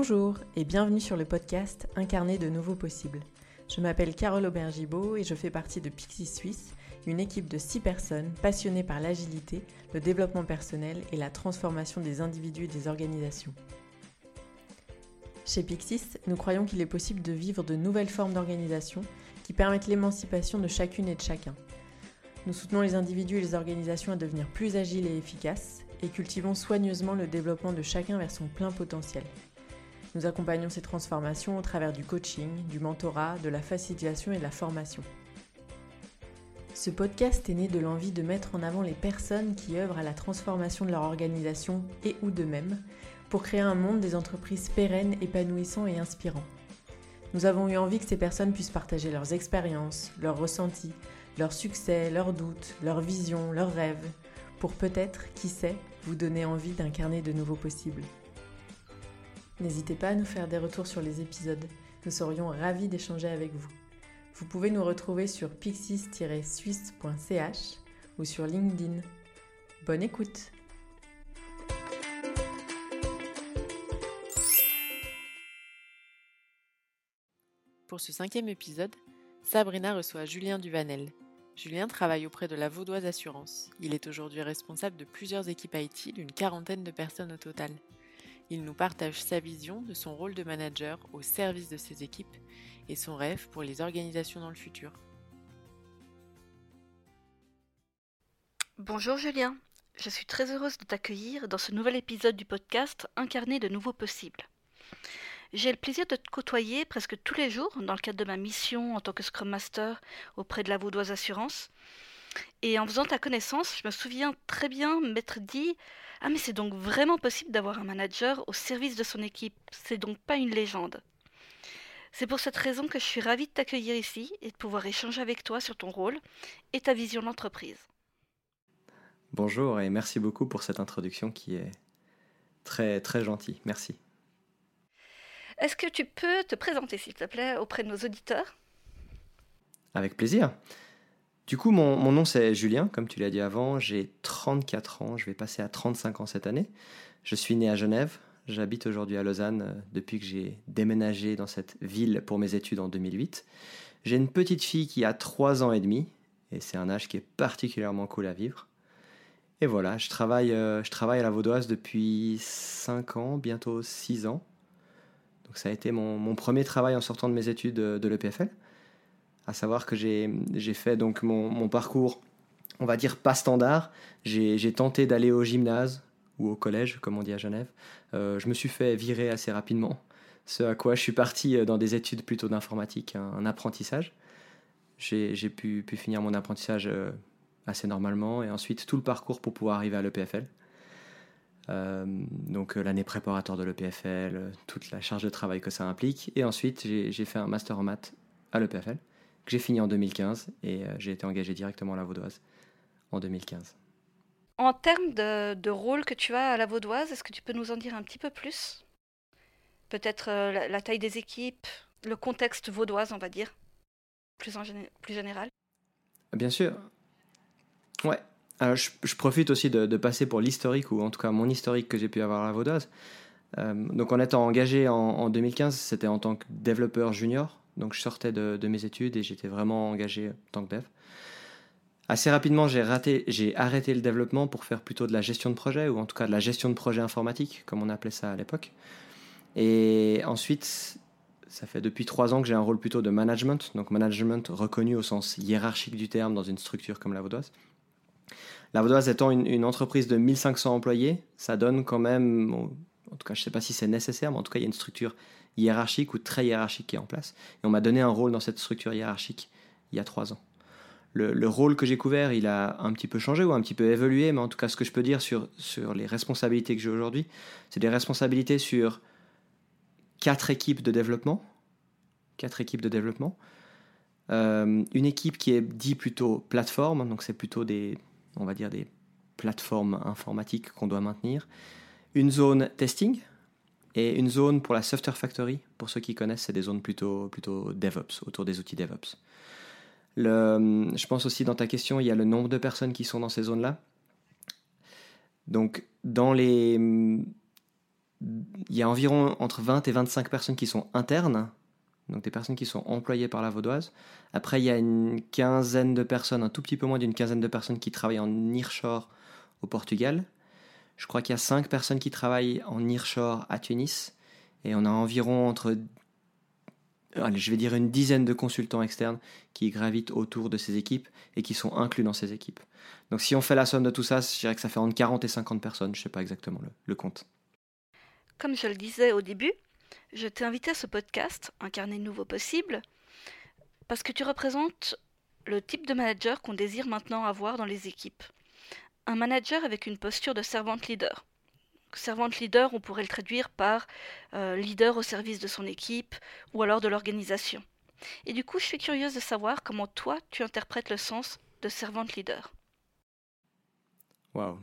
Bonjour et bienvenue sur le podcast Incarner de nouveaux possibles. Je m'appelle Carole Aubergibaud et je fais partie de Pixie Suisse, une équipe de 6 personnes passionnées par l'agilité, le développement personnel et la transformation des individus et des organisations. Chez Pixis, nous croyons qu'il est possible de vivre de nouvelles formes d'organisation qui permettent l'émancipation de chacune et de chacun. Nous soutenons les individus et les organisations à devenir plus agiles et efficaces et cultivons soigneusement le développement de chacun vers son plein potentiel. Nous accompagnons ces transformations au travers du coaching, du mentorat, de la facilitation et de la formation. Ce podcast est né de l'envie de mettre en avant les personnes qui œuvrent à la transformation de leur organisation et ou d'eux-mêmes pour créer un monde des entreprises pérennes, épanouissants et inspirants. Nous avons eu envie que ces personnes puissent partager leurs expériences, leurs ressentis, leurs succès, leurs doutes, leurs visions, leurs rêves, pour peut-être, qui sait, vous donner envie d'incarner de nouveaux possibles. N'hésitez pas à nous faire des retours sur les épisodes. Nous serions ravis d'échanger avec vous. Vous pouvez nous retrouver sur pixis-suisse.ch ou sur LinkedIn. Bonne écoute Pour ce cinquième épisode, Sabrina reçoit Julien Duvanel. Julien travaille auprès de la Vaudoise Assurance. Il est aujourd'hui responsable de plusieurs équipes IT, d'une quarantaine de personnes au total. Il nous partage sa vision de son rôle de manager au service de ses équipes et son rêve pour les organisations dans le futur. Bonjour Julien, je suis très heureuse de t'accueillir dans ce nouvel épisode du podcast Incarner de nouveaux possibles. J'ai le plaisir de te côtoyer presque tous les jours dans le cadre de ma mission en tant que Scrum Master auprès de la Vaudoise Assurance. Et en faisant ta connaissance, je me souviens très bien m'être dit ah mais c'est donc vraiment possible d'avoir un manager au service de son équipe, c'est donc pas une légende. C'est pour cette raison que je suis ravie de t'accueillir ici et de pouvoir échanger avec toi sur ton rôle et ta vision d'entreprise. Bonjour et merci beaucoup pour cette introduction qui est très très gentille. Merci. Est-ce que tu peux te présenter s'il te plaît auprès de nos auditeurs? Avec plaisir. Du coup, mon, nom c'est Julien, comme tu l'as dit avant, j'ai 34 ans, je vais passer à 35 ans cette année. Je suis né à Genève, j'habite aujourd'hui à Lausanne euh, depuis que j'ai déménagé dans cette ville pour mes études en 2008. J'ai une petite fille qui a 3 ans et demi, et c'est un âge qui est particulièrement cool à vivre. Et voilà, je travaille, euh, je travaille à la Vaudoise depuis 5 ans, bientôt 6 ans. Donc ça a été mon, premier travail en sortant de mes études de l'EPFL à savoir que j'ai fait donc mon, parcours, on va dire pas standard. J'ai tenté d'aller au gymnase ou au collège, comme on dit à Genève. Euh, je me suis fait virer assez rapidement, ce à quoi je suis parti euh, dans des études plutôt d'informatique, un, apprentissage. J'ai pu, finir mon apprentissage euh, assez normalement et ensuite tout le parcours pour pouvoir arriver à l'EPFL. donc l'année préparatoire de l'EPFL, toute la charge de travail que ça implique. Et ensuite, j'ai fait un master en maths à l'EPFL j'ai fini en 2015 et euh, j'ai été engagé directement à la Vaudoise en 2015. En termes de, rôle que tu as à la Vaudoise, est-ce que tu peux nous en dire un petit peu plus? Peut-être euh, la, taille des équipes, le contexte vaudoise, on va dire, plus, en plus général? Bien sûr. Ouais. Alors, je, profite aussi de, passer pour l'historique, ou en tout cas mon historique que j'ai pu avoir à la Vaudoise. Euh, donc, en étant engagé en, en 2015, c'était en tant que développeur junior. Donc je sortais de, mes études et j'étais vraiment engagé en tant que dev. Assez rapidement, j'ai, arrêté le développement pour faire plutôt de la gestion de projet, ou en tout cas de la gestion de projet informatique, comme on appelait ça à l'époque. Et ensuite, ça fait depuis trois ans que j'ai un rôle plutôt de management, donc management reconnu au sens hiérarchique du terme dans une structure comme la Vaudoise. La Vaudoise étant une, une entreprise de 1500 employés, ça donne quand même, en tout cas je ne sais pas si c'est nécessaire, mais en tout cas il y a une structure hiérarchique ou très hiérarchique qui est en place. Et on m'a donné un rôle dans cette structure hiérarchique il y a trois ans. Le, rôle que j'ai couvert, il a un petit peu changé ou un petit peu évolué, mais en tout cas, ce que je peux dire sur, sur les responsabilités que j'ai aujourd'hui, c'est des responsabilités sur quatre équipes de développement. Quatre équipes de développement. Euh, une équipe qui est dit plutôt plateforme, donc c'est plutôt des, on va dire des plateformes informatiques qu'on doit maintenir. Une zone testing, et une zone pour la Software Factory, pour ceux qui connaissent, c'est des zones plutôt, plutôt DevOps, autour des outils DevOps. Je pense aussi dans ta question, il y a le nombre de personnes qui sont dans ces zones-là. Donc, dans les, il y a environ entre 20 et 25 personnes qui sont internes, donc des personnes qui sont employées par la Vaudoise. Après, il y a une quinzaine de personnes, un tout petit peu moins d'une quinzaine de personnes qui travaillent en nearshore au Portugal. Je crois qu'il y a 5 personnes qui travaillent en nearshore à Tunis. Et on a environ entre, allez, je vais dire une dizaine de consultants externes qui gravitent autour de ces équipes et qui sont inclus dans ces équipes. Donc si on fait la somme de tout ça, je dirais que ça fait entre 40 et 50 personnes, je ne sais pas exactement le, compte. Comme je le disais au début, je t'ai invité à ce podcast, Incarner Nouveau Possible, parce que tu représentes le type de manager qu'on désire maintenant avoir dans les équipes. Un manager avec une posture de servante leader. Servante leader, on pourrait le traduire par euh, leader au service de son équipe ou alors de l'organisation. Et du coup, je suis curieuse de savoir comment toi, tu interprètes le sens de servante leader. Waouh.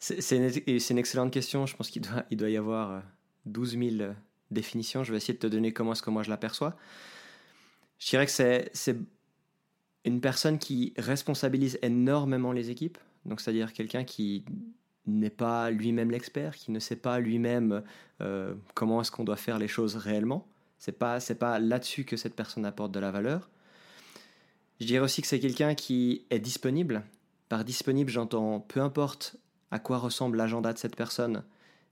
C'est une, excellente question. Je pense qu'il doit, doit y avoir 12 euh, 000 euh, définitions. Je vais essayer de te donner comment est-ce que moi je l'aperçois. Je dirais que c'est une personne qui responsabilise énormément les équipes. Donc, c'est-à-dire quelqu'un qui n'est pas lui-même l'expert, qui ne sait pas lui-même euh, comment est-ce qu'on doit faire les choses réellement. C'est pas c'est pas là-dessus que cette personne apporte de la valeur. Je dirais aussi que c'est quelqu'un qui est disponible. Par disponible, j'entends peu importe à quoi ressemble l'agenda de cette personne.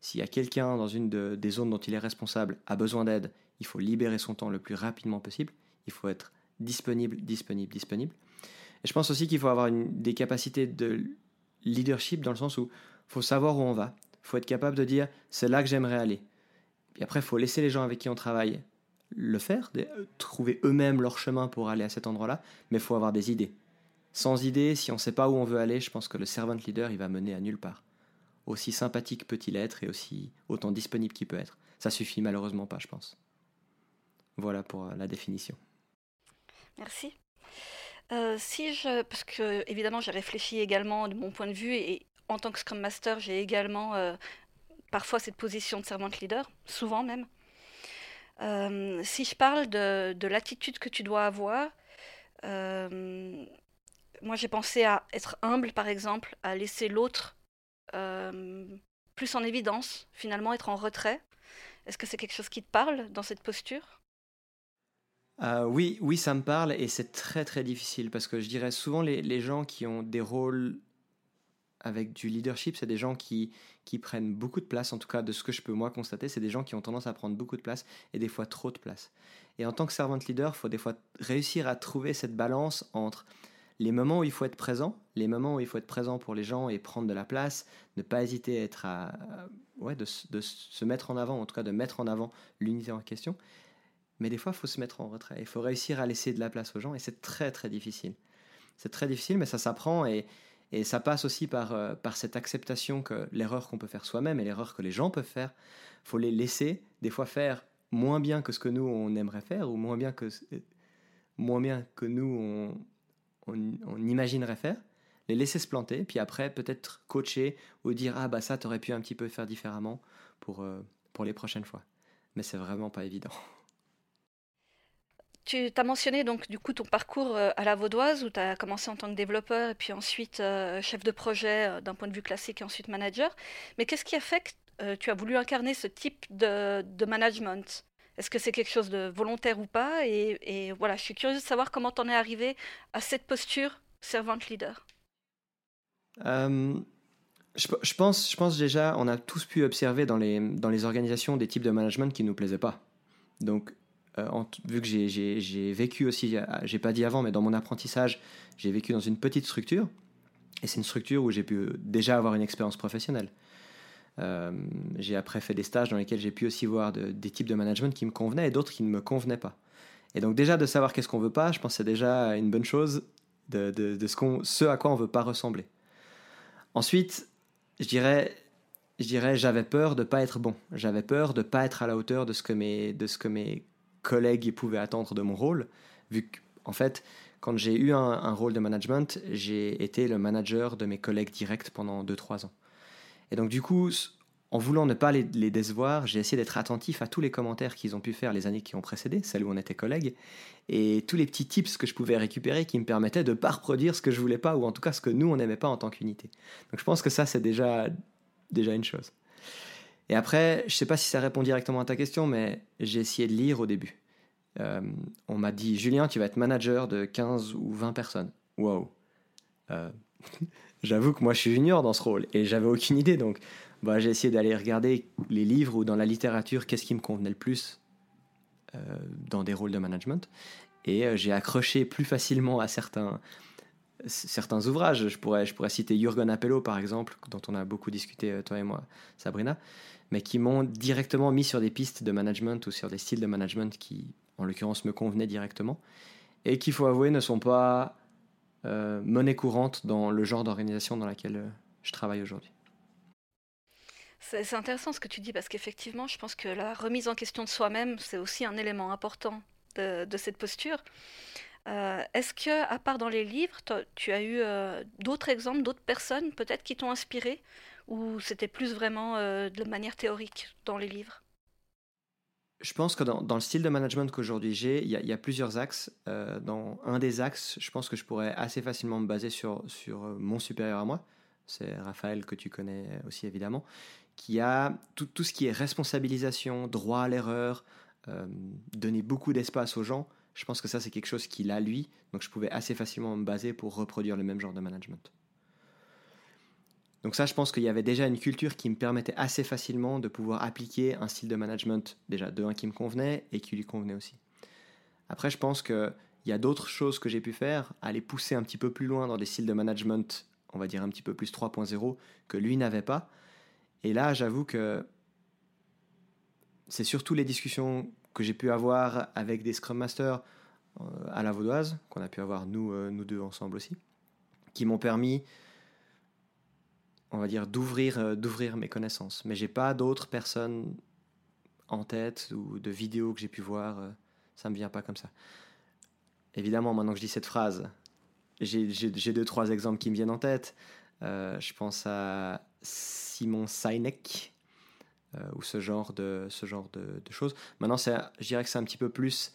S'il y a quelqu'un dans une des zones dont il est responsable a besoin d'aide, il faut libérer son temps le plus rapidement possible. Il faut être disponible, disponible, disponible. Je pense aussi qu'il faut avoir des capacités de leadership dans le sens où faut savoir où on va. Faut être capable de dire c'est là que j'aimerais aller. Et après, faut laisser les gens avec qui on travaille le faire, trouver eux-mêmes leur chemin pour aller à cet endroit-là, mais faut avoir des idées. Sans idées, si on ne sait pas où on veut aller, je pense que le servant leader, il va mener à nulle part. Aussi sympathique peut-il être et aussi autant disponible qu'il peut être. Ça suffit malheureusement pas, je pense. Voilà pour euh, la définition. Merci. Euh, si je, parce que évidemment j'ai réfléchi également de mon point de vue et en tant que Scrum Master j'ai également euh, parfois cette position de servant leader, souvent même. Euh, si je parle de, de l'attitude que tu dois avoir, moi j'ai pensé à être humble par exemple, à laisser l'autre plus en évidence, finalement être en retrait. Est-ce que c'est quelque chose qui te parle dans cette posture? Euh, oui, oui, ça me parle et c'est très très difficile parce que je dirais souvent les, les gens qui ont des rôles avec du leadership, c'est des gens qui, qui prennent beaucoup de place, en tout cas de ce que je peux moi constater, c'est des gens qui ont tendance à prendre beaucoup de place et des fois trop de place. Et en tant que servant leader, il faut des fois réussir à trouver cette balance entre les moments où il faut être présent, les moments où il faut être présent pour les gens et prendre de la place, ne pas hésiter à être à, ouais, de, de, se mettre en avant, en tout cas de mettre en avant l'unité en question, mais des fois, il faut se mettre en retrait. Il faut réussir à laisser de la place aux gens et c'est très très difficile. C'est très difficile, mais ça s'apprend et, et, ça passe aussi par, euh, par cette acceptation que l'erreur qu'on peut faire soi-même et l'erreur que les gens peuvent faire, faut les laisser des fois faire moins bien que ce que nous on aimerait faire ou moins bien que, moins bien que nous on, on, imaginerait faire les laisser se planter, puis après peut-être coacher ou dire ah bah ça t'aurais pu un petit peu faire différemment pour, euh, pour les prochaines fois. Mais c'est vraiment pas évident. Tu as mentionné donc du coup ton parcours euh, à la Vaudoise où tu as commencé en tant que développeur et puis ensuite euh, chef de projet euh, d'un point de vue classique et ensuite manager. Mais qu'est-ce qui a fait que tu as voulu incarner ce type de, management? Est-ce que c'est quelque chose de volontaire ou pas? Et, voilà, je suis curieuse de savoir comment tu en es arrivé à cette posture servant leader. je, je, pense, je pense déjà, on a tous pu observer dans les, dans les organisations des types de management qui ne nous plaisaient pas. Donc euh, vu que j'ai vécu aussi, euh, j'ai pas dit avant, mais dans mon apprentissage, j'ai vécu dans une petite structure. Et c'est une structure où j'ai pu déjà avoir une expérience professionnelle. Euh, j'ai après fait des stages dans lesquels j'ai pu aussi voir des types de management qui me convenaient et d'autres qui ne me convenaient pas. Et donc déjà de savoir qu'est-ce qu'on veut pas, je pense c'est déjà une bonne chose de, ce, à quoi on veut pas ressembler. Ensuite, je dirais, je dirais, j'avais peur de pas être bon. J'avais peur de pas être à la hauteur de ce que mes collègues pouvaient attendre de mon rôle, vu qu'en fait, quand j'ai eu un, rôle de management, j'ai été le manager de mes collègues directs pendant 2-3 ans. Et donc du coup, en voulant ne pas les, décevoir, j'ai essayé d'être attentif à tous les commentaires qu'ils ont pu faire les années qui ont précédé, celles où on était collègues, et tous les petits tips que je pouvais récupérer qui me permettaient de ne pas reproduire ce que je voulais pas, ou en tout cas ce que nous, on n'aimait pas en tant qu'unité. Donc je pense que ça, c'est déjà, déjà une chose. Et après, je ne sais pas si ça répond directement à ta question, mais j'ai essayé de lire au début. Euh, on m'a dit, Julien, tu vas être manager de 15 ou 20 personnes. Waouh euh, J'avoue que moi, je suis junior dans ce rôle et j'avais aucune idée. Donc, bah, j'ai essayé d'aller regarder les livres ou dans la littérature, qu'est-ce qui me convenait le plus euh, dans des rôles de management. Et j'ai accroché plus facilement à certains, certains ouvrages. Je pourrais, je pourrais citer Jürgen Appello, par exemple, dont on a beaucoup discuté, toi et moi, Sabrina mais qui m'ont directement mis sur des pistes de management ou sur des styles de management qui, en l'occurrence, me convenaient directement et qu'il faut avouer ne sont pas euh, monnaie courante dans le genre d'organisation dans laquelle euh, je travaille aujourd'hui. C'est intéressant ce que tu dis parce qu'effectivement, je pense que la remise en question de soi-même, c'est aussi un élément important de, cette posture. Euh, est-ce que, à part dans les livres, tu as eu d'autres exemples, d'autres personnes peut-être qui t'ont inspiré ou c'était plus vraiment euh, de manière théorique dans les livres? Je pense que dans, le style de management qu'aujourd'hui j'ai, il y, a plusieurs axes. Euh, dans un des axes, je pense que je pourrais assez facilement me baser sur, sur euh, mon supérieur à moi. C'est Raphaël que tu connais aussi évidemment, qui a tout, tout ce qui est responsabilisation, droit à l'erreur, donner beaucoup d'espace aux gens. Je pense que ça c'est quelque chose qu'il a lui, donc je pouvais assez facilement me baser pour reproduire le même genre de management. Donc ça, je pense qu'il y avait déjà une culture qui me permettait assez facilement de pouvoir appliquer un style de management, déjà de un qui me convenait et qui lui convenait aussi. Après, je pense qu'il y a d'autres choses que j'ai pu faire, aller pousser un petit peu plus loin dans des styles de management, on va dire un petit peu plus 3.0, que lui n'avait pas. Et là, j'avoue que c'est surtout les discussions que j'ai pu avoir avec des Scrum Masters euh, à la Vaudoise, qu'on a pu avoir nous, euh, nous deux ensemble aussi, qui m'ont permis on va dire, d'ouvrir, euh, d'ouvrir mes connaissances. Mais j'ai pas d'autres personnes en tête ou de vidéos que j'ai pu voir. Euh, ça me vient pas comme ça. Évidemment, maintenant que je dis cette phrase, j'ai, deux, trois exemples qui me viennent en tête. Euh, je pense à Simon Sinek ou ce genre de, ce genre de, choses. Maintenant, c'est, je dirais que c'est un petit peu plus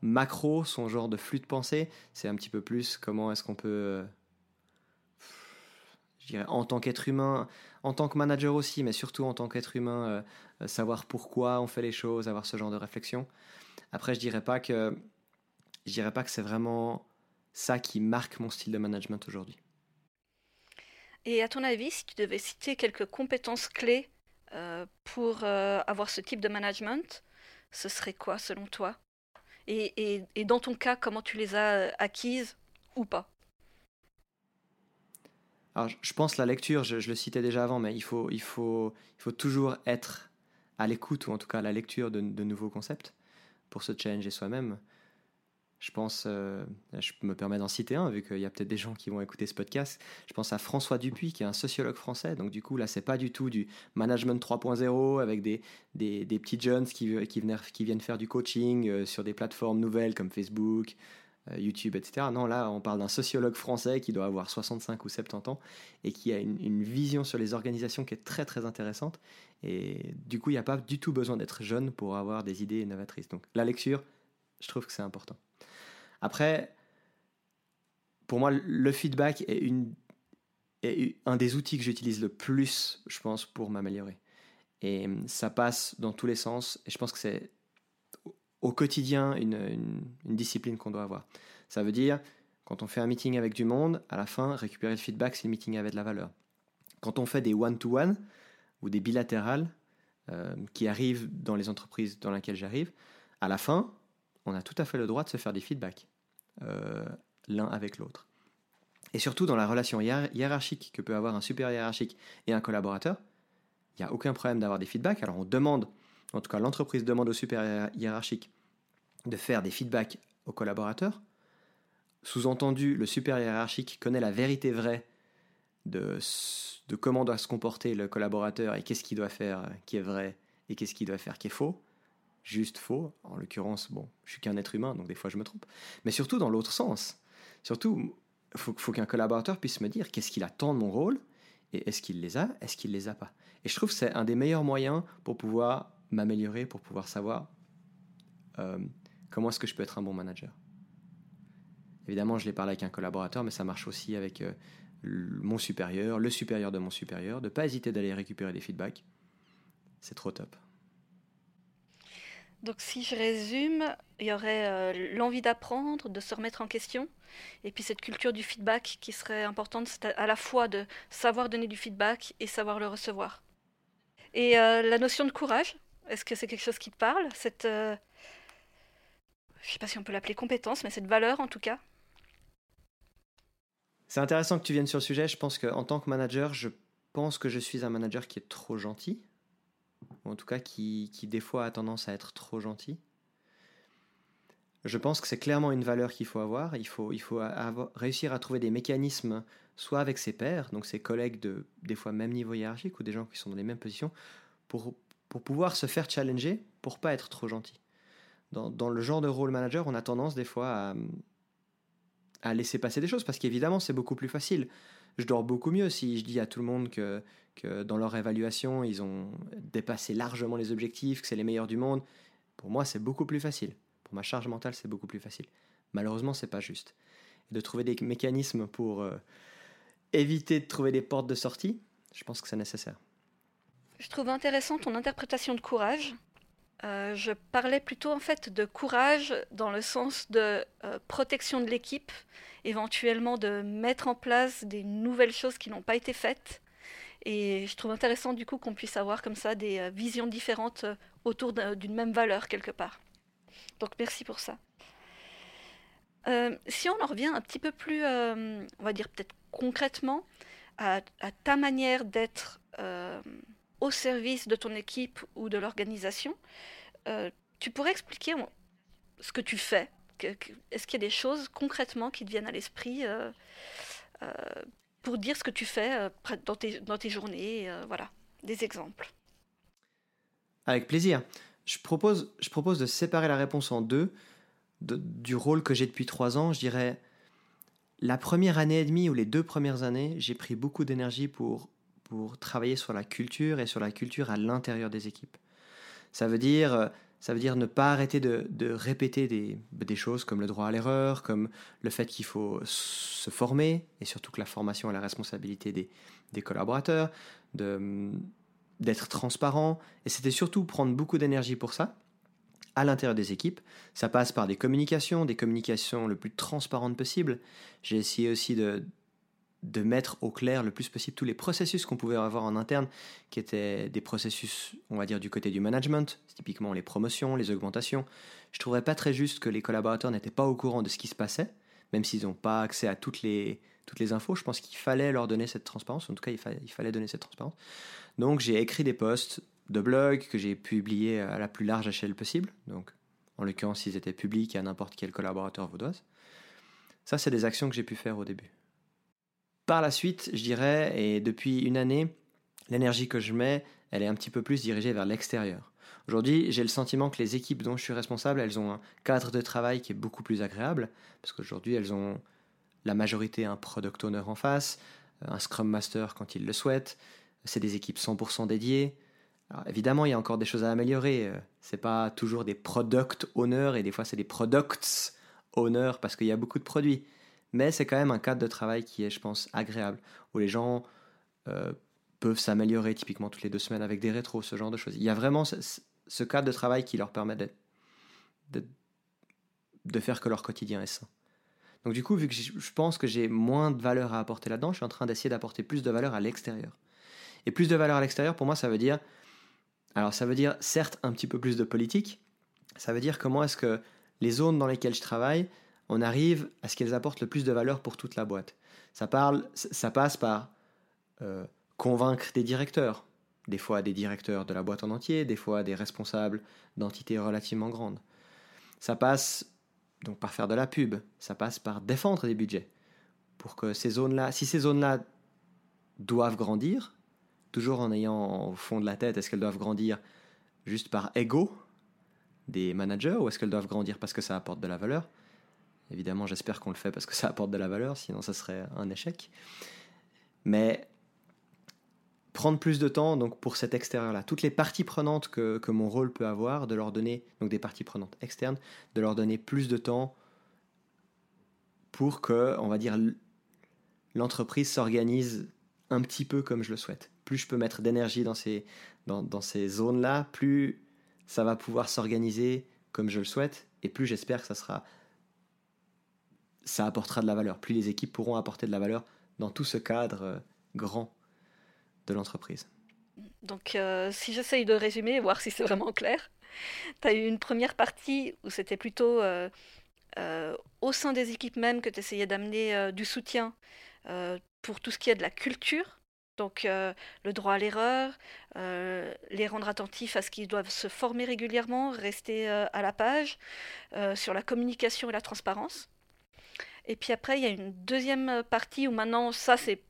macro, son genre de flux de pensée. C'est un petit peu plus comment est-ce qu'on peut en tant qu'être humain, en tant que manager aussi, mais surtout en tant qu'être humain, euh, euh, savoir pourquoi on fait les choses, avoir ce genre de réflexion. Après, je dirais pas que dirais pas que c'est vraiment ça qui marque mon style de management aujourd'hui. Et à ton avis, si tu devais citer quelques compétences clés euh, pour avoir ce type de management, ce serait quoi selon toi? Et, et, dans ton cas, comment tu les as acquises ou pas? Alors, je pense la lecture, je, le citais déjà avant, mais il faut, il faut, il faut toujours être à l'écoute, ou en tout cas à la lecture de, nouveaux concepts pour se challenger soi-même. Je pense, euh, je me permets d'en citer un, vu qu'il y a peut-être des gens qui vont écouter ce podcast. Je pense à François Dupuis, qui est un sociologue français. Donc, du coup, là, c'est pas du tout du management 3.0 avec des, des, petits jeunes qui, qui, qui viennent faire du coaching euh, sur des plateformes nouvelles comme Facebook, YouTube, etc. Non, là, on parle d'un sociologue français qui doit avoir 65 ou 70 ans et qui a une, vision sur les organisations qui est très très intéressante. Et du coup, il n'y a pas du tout besoin d'être jeune pour avoir des idées innovatrices. Donc la lecture, je trouve que c'est important. Après, pour moi, le feedback est, est un des outils que j'utilise le plus, je pense, pour m'améliorer. Et ça passe dans tous les sens. Et je pense que c'est au quotidien une, discipline qu'on doit avoir. Ça veut dire, quand on fait un meeting avec du monde, à la fin, récupérer le feedback si le meeting avait de la valeur. Quand on fait des one-to-one ou des bilatérales euh, qui arrivent dans les entreprises dans lesquelles j'arrive, à la fin, on a tout à fait le droit de se faire des feedbacks euh, l'un avec l'autre. Et surtout dans la relation hiérarchique que peut avoir un supérieur hiérarchique et un collaborateur, il n'y a aucun problème d'avoir des feedbacks. Alors on demande, en tout cas l'entreprise demande au supérieur hiérarchique de faire des feedbacks aux collaborateurs. Sous-entendu, le supérieur hiérarchique connaît la vérité vraie de, comment doit se comporter le collaborateur et qu'est-ce qu'il doit faire qui est vrai et qu'est-ce qu'il doit faire qui est faux. Juste faux. En l'occurrence, bon, je suis qu'un être humain, donc des fois je me trompe. Mais surtout dans l'autre sens. Surtout, il faut, faut qu'un collaborateur puisse me dire qu'est-ce qu'il attend de mon rôle et est-ce qu'il les a, est-ce qu'il les a pas. Et je trouve que c'est un des meilleurs moyens pour pouvoir m'améliorer, pour pouvoir savoir euh, Comment est-ce que je peux être un bon manager? Évidemment, je l'ai parlé avec un collaborateur, mais ça marche aussi avec euh, mon supérieur, le supérieur de mon supérieur, de ne pas hésiter d'aller récupérer des feedbacks. c'est trop top. Donc si je résume, il y aurait euh, l'envie d'apprendre, de se remettre en question, et puis cette culture du feedback qui serait importante, c'est à la fois de savoir donner du feedback et savoir le recevoir. Et euh, la notion de courage, est-ce que c'est quelque chose qui te parle je ne sais pas si on peut l'appeler compétence, mais cette valeur en tout cas C'est intéressant que tu viennes sur le sujet. Je pense qu'en tant que manager, je pense que je suis un manager qui est trop gentil ou en tout cas qui, qui des fois a tendance à être trop gentil. Je pense que c'est clairement une valeur qu'il faut avoir. Il faut, il faut réussir à trouver des mécanismes, soit avec ses pairs, donc ses collègues de des fois même niveau hiérarchique ou des gens qui sont dans les mêmes positions, pour, pour pouvoir se faire challenger, pour pas être trop gentil. Dans, le genre de rôle manager, on a tendance des fois à, laisser passer des choses parce qu'évidemment c'est beaucoup plus facile je dors beaucoup mieux si je dis à tout le monde que, que dans leur évaluation, ils ont dépassé largement les objectifs, que c'est les meilleurs du monde. Pour moi, c'est beaucoup plus facile. Pour ma charge mentale, c'est beaucoup plus facile. Malheureusement, c'est pas juste. Et de trouver des mécanismes pour euh, éviter de trouver des portes de sortie, je pense que c'est nécessaire. Je trouve intéressant ton interprétation de courage. Euh, je parlais plutôt en fait de courage dans le sens de euh, protection de l'équipe, éventuellement de mettre en place des nouvelles choses qui n'ont pas été faites. Et je trouve intéressant du coup qu'on puisse avoir comme ça des euh, visions différentes autour d'une même valeur quelque part. Donc merci pour ça. si on en revient un petit peu plus, on va dire peut-être concrètement, à, à, ta manière d'être au service de ton équipe ou de l'organisation. Euh, tu pourrais expliquer ce que tu fais Est-ce qu'il y a des choses concrètement qui te viennent à l'esprit euh, euh, pour dire ce que tu fais dans, tes, tes journées Voilà, des exemples. Avec plaisir. Je propose de séparer la réponse en deux. du rôle que j'ai depuis trois ans, je dirais la première année et demie ou les deux premières années, j'ai pris beaucoup d'énergie pour pour travailler sur la culture et sur la culture à l'intérieur des équipes. Ça veut dire, ça veut dire ne pas arrêter de, répéter des, choses comme le droit à l'erreur, comme le fait qu'il faut se former, et surtout que la formation est la responsabilité des, des collaborateurs, d'être transparent. Et c'était surtout prendre beaucoup d'énergie pour ça à l'intérieur des équipes. Ça passe par des communications, des communications le plus transparentes possible. J'ai essayé aussi de, de mettre au clair le plus possible tous les processus qu'on pouvait avoir en interne, qui étaient des processus, on va dire, du côté du management, typiquement les promotions, les augmentations. Je trouverais pas très juste que les collaborateurs n'étaient pas au courant de ce qui se passait, même s'ils n'ont pas accès à toutes les, toutes les infos. Je pense qu'il fallait leur donner cette transparence, en tout cas, il, il fallait donner cette transparence. Donc, j'ai écrit des posts de blog que j'ai publiés à la plus large échelle possible. Donc, en l'occurrence, ils étaient publics à n'importe quel collaborateur vaudoise. Ça, c'est des actions que j'ai pu faire au début. Par la suite, je dirais, et depuis une année, l'énergie que je mets, elle est un petit peu plus dirigée vers l'extérieur. Aujourd'hui, j'ai le sentiment que les équipes dont je suis responsable, elles ont un cadre de travail qui est beaucoup plus agréable, parce qu'aujourd'hui, elles ont la majorité un product owner en face, un scrum master quand ils le souhaitent, c'est des équipes 100% dédiées. Évidemment, il y a encore des choses à améliorer. C'est pas toujours des product owners et des fois c'est des products owners parce qu'il y a beaucoup de produits mais c'est quand même un cadre de travail qui est, je pense, agréable, où les gens euh, peuvent s'améliorer typiquement toutes les deux semaines avec des rétros, ce genre de choses. Il y a vraiment ce, cadre de travail qui leur permet de, de faire que leur quotidien est sain. Donc du coup, vu que je pense que j'ai moins de valeur à apporter là-dedans, je suis en train d'essayer d'apporter plus de valeur à l'extérieur. Et plus de valeur à l'extérieur, pour moi, ça veut dire... Alors ça veut dire certes un petit peu plus de politique, ça veut dire comment est-ce que les zones dans lesquelles je travaille on arrive à ce qu'elles apportent le plus de valeur pour toute la boîte. Ça, parle, ça passe par euh, convaincre des directeurs, des fois des directeurs de la boîte en entier, des fois des responsables d'entités relativement grandes. Ça passe donc par faire de la pub, ça passe par défendre des budgets pour que ces zones-là, si ces zones-là doivent grandir, toujours en ayant au fond de la tête, est-ce qu'elles doivent grandir juste par ego des managers ou est-ce qu'elles doivent grandir parce que ça apporte de la valeur Évidemment, j'espère qu'on le fait parce que ça apporte de la valeur, sinon ça serait un échec. Mais prendre plus de temps donc pour cet extérieur-là, toutes les parties prenantes que, que, mon rôle peut avoir, de leur donner, donc des parties prenantes externes, de leur donner plus de temps pour que, on va dire, l'entreprise s'organise un petit peu comme je le souhaite. plus je peux mettre d'énergie dans ces, dans, dans ces zones-là, plus ça va pouvoir s'organiser comme je le souhaite, et plus j'espère que ça sera ça apportera de la valeur. Plus les équipes pourront apporter de la valeur dans tout ce cadre euh, grand de l'entreprise. Donc, euh, si j'essaye de résumer, voir si c'est vraiment clair, tu as eu une première partie où c'était plutôt euh, au sein des équipes même que tu essayais d'amener du soutien pour tout ce qui est de la culture. Donc, le droit à l'erreur, les rendre attentifs à ce qu'ils doivent se former régulièrement, rester à la page, sur la communication et la transparence. Et puis après, il y a une deuxième partie où maintenant, ça, c'est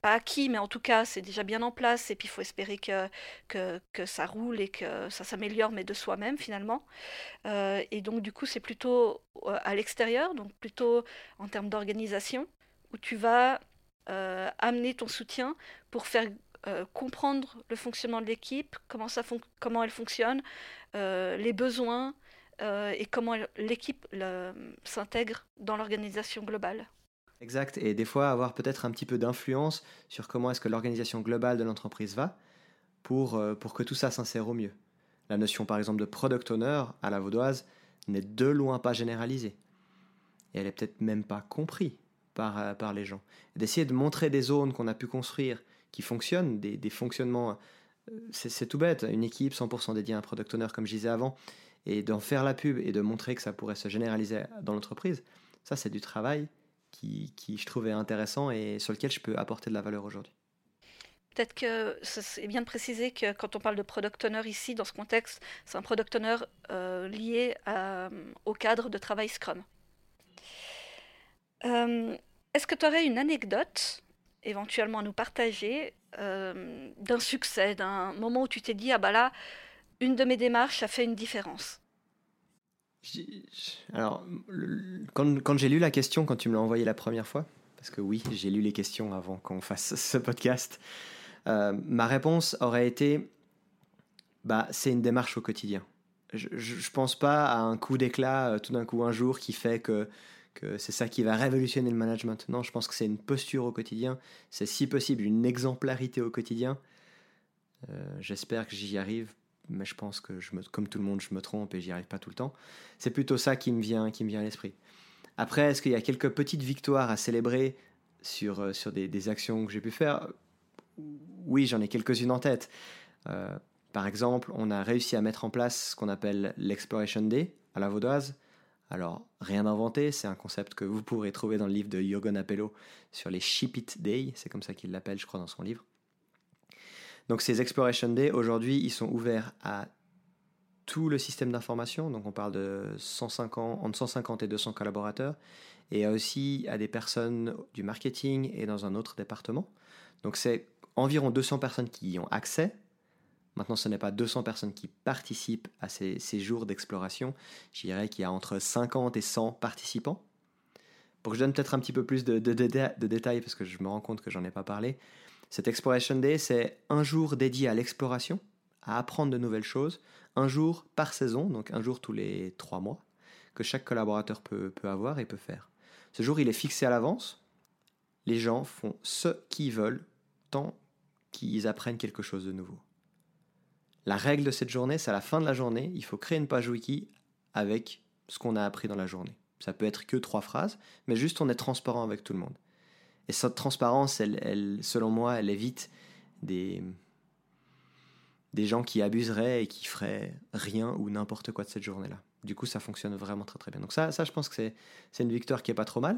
pas acquis, mais en tout cas, c'est déjà bien en place. Et puis, il faut espérer que, que, que, ça roule et que ça s'améliore, mais de soi-même, finalement. Euh, et donc, du coup, c'est plutôt euh, à l'extérieur, donc plutôt en termes d'organisation, où tu vas euh, amener ton soutien pour faire comprendre le fonctionnement de l'équipe, comment, ça comment elle fonctionne, les besoins, euh, et comment l'équipe s'intègre dans l'organisation globale. Exact, et des fois avoir peut-être un petit peu d'influence sur comment est-ce que l'organisation globale de l'entreprise va pour, euh, pour que tout ça s'insère au mieux. La notion par exemple de product owner à la vaudoise n'est de loin pas généralisée. Et elle est peut-être même pas comprise par, euh, par les gens. D'essayer de montrer des zones qu'on a pu construire qui fonctionnent, des, des fonctionnements, c'est tout bête, une équipe 100% dédiée à un product owner comme je disais avant, et d'en faire la pub et de montrer que ça pourrait se généraliser dans l'entreprise, ça c'est du travail qui, qui, je trouvais intéressant et sur lequel je peux apporter de la valeur aujourd'hui. Peut-être que c'est bien de préciser que quand on parle de product owner ici, dans ce contexte, c'est un product owner euh, lié au cadre de travail Scrum. Euh, est-ce que tu aurais une anecdote éventuellement à nous partager euh, d'un succès, d'un moment où tu t'es dit, ah bah là, une de mes démarches a fait une différence Alors, quand, j'ai lu la question, quand tu me l'as envoyée la première fois, parce que oui, j'ai lu les questions avant qu'on fasse ce podcast, euh, ma réponse aurait été bah, c'est une démarche au quotidien. Je ne pense pas à un coup d'éclat euh, tout d'un coup un jour qui fait que, que c'est ça qui va révolutionner le management. Non, je pense que c'est une posture au quotidien, c'est si possible une exemplarité au quotidien. Euh, j'espère que j'y arrive mais je pense que je me, comme tout le monde, je me trompe et j'y arrive pas tout le temps. C'est plutôt ça qui me vient, qui me vient à l'esprit. Après, est-ce qu'il y a quelques petites victoires à célébrer sur, euh, sur des, actions que j'ai pu faire? Oui, j'en ai quelques-unes en tête. Euh, par exemple, on a réussi à mettre en place ce qu'on appelle l'Exploration Day à la Vaudoise. Alors, rien d'inventé, c'est un concept que vous pourrez trouver dans le livre de Yogon Apello sur les Ship It Day, c'est comme ça qu'il l'appelle, je crois, dans son livre. Donc ces Exploration Day, aujourd'hui, ils sont ouverts à tout le système d'information. Donc on parle de 150, entre 150 et 200 collaborateurs. Et aussi à des personnes du marketing et dans un autre département. Donc c'est environ 200 personnes qui y ont accès. Maintenant, ce n'est pas 200 personnes qui participent à ces, jours d'exploration. Je dirais qu'il y a entre 50 et 100 participants. Pour que je donne peut-être un petit peu plus de, de, détails, parce que je me rends compte que j'en ai pas parlé, cet Exploration Day, c'est un jour dédié à l'exploration, à apprendre de nouvelles choses, un jour par saison, donc un jour tous les trois mois, que chaque collaborateur peut, avoir et peut faire. Ce jour, il est fixé à l'avance. Les gens font ce qu'ils veulent tant qu'ils apprennent quelque chose de nouveau. La règle de cette journée, c'est à la fin de la journée, il faut créer une page wiki avec ce qu'on a appris dans la journée. Ça peut être que trois phrases, mais juste on est transparent avec tout le monde. Et cette transparence, elle, selon moi, elle évite des, des gens qui abuseraient et qui feraient rien ou n'importe quoi de cette journée-là. Du coup, ça fonctionne vraiment très très bien. Donc ça, je pense que c'est une victoire qui est pas trop mal.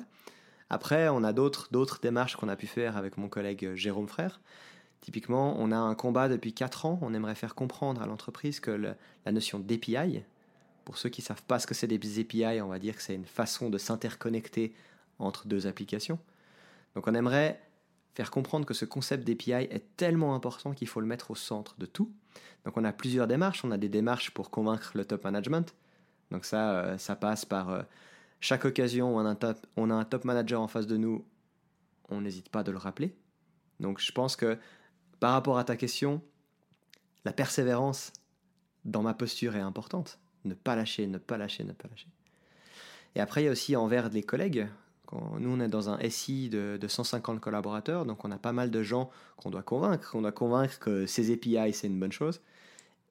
Après, on a d'autres démarches qu'on a pu faire avec mon collègue Jérôme Frère. Typiquement, on a un combat depuis 4 ans. On aimerait faire comprendre à l'entreprise que la notion d'API, pour ceux qui ne savent pas ce que c'est des API, on va dire que c'est une façon de s'interconnecter entre deux applications. Donc on aimerait faire comprendre que ce concept d'API est tellement important qu'il faut le mettre au centre de tout. Donc on a plusieurs démarches. On a des démarches pour convaincre le top management. Donc ça, euh, ça passe par euh, chaque occasion où on a, un top, manager en face de nous, on n'hésite pas de le rappeler. Donc je pense que par rapport à ta question, la persévérance dans ma posture est importante. Ne pas lâcher, ne pas lâcher, ne pas lâcher. Et après, il y a aussi envers les collègues nous, on est dans un SI de, 150 collaborateurs, donc on a pas mal de gens qu'on doit convaincre, qu'on doit convaincre que ces API, c'est une bonne chose.